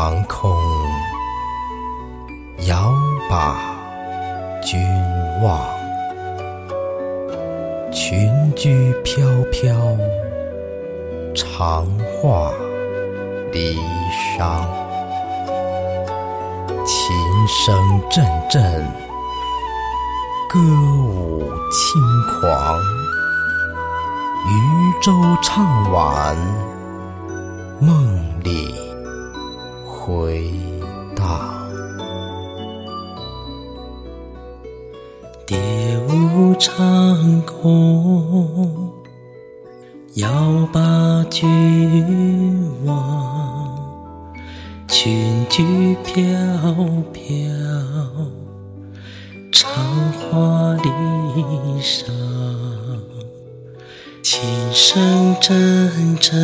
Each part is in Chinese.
长空遥把君望，群居飘飘，长话离殇。琴声阵阵，歌舞轻狂，渔舟唱晚，梦里回荡。蝶舞长空，遥把君望。裙裾飘飘，长花离殇。琴声阵阵，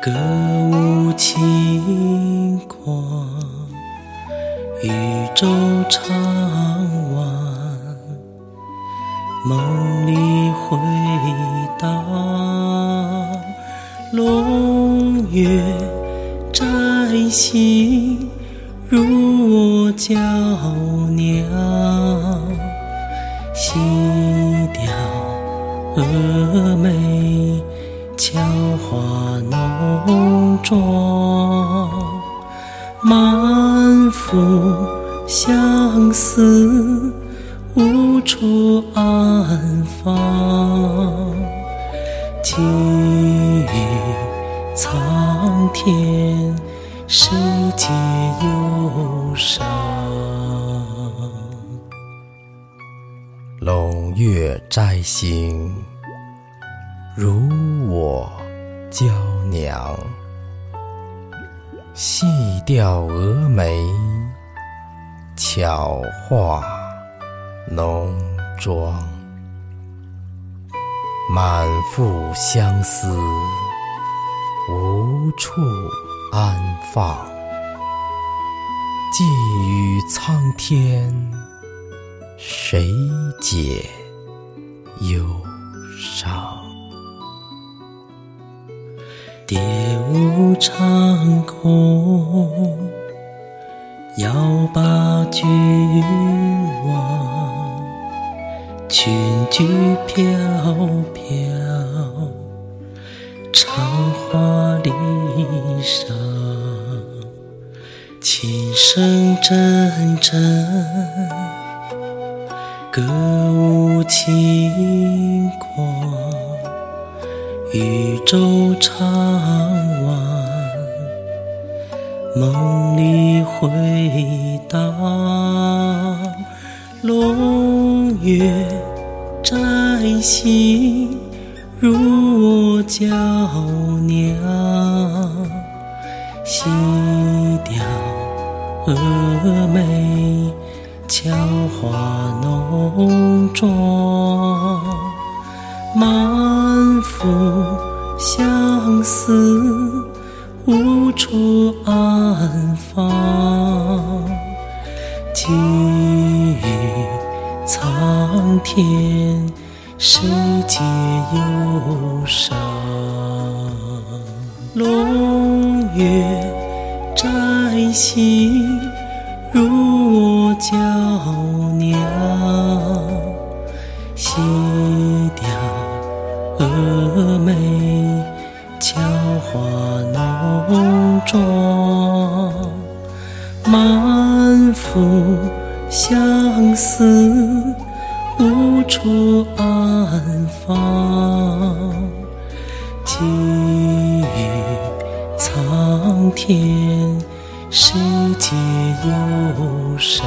歌舞轻狂，渔舟唱晚，梦里回荡。龙月摘星，入我娇娘。细调峨眉，俏画浓妆。满腹相思，无处安放。寄予苍天，谁解忧伤？龙月摘星，如我娇娘。细调蛾眉，巧画浓妆。满腹相思，无处安放。寄予苍天，谁解忧伤？蝶舞长空，遥把君望。群居飘飘，长花离殇。琴声阵阵，歌舞轻狂，渔舟唱晚，梦里回荡。龙月摘星，入我娇娘。细调蛾眉，俏画浓妆。满腹相思，无处安放。寄予苍天，谁解忧伤？龙月摘星，入我娇娘。蛾眉，俏画浓妆。满腹相思，无处安放。寄予苍天，谁解忧伤？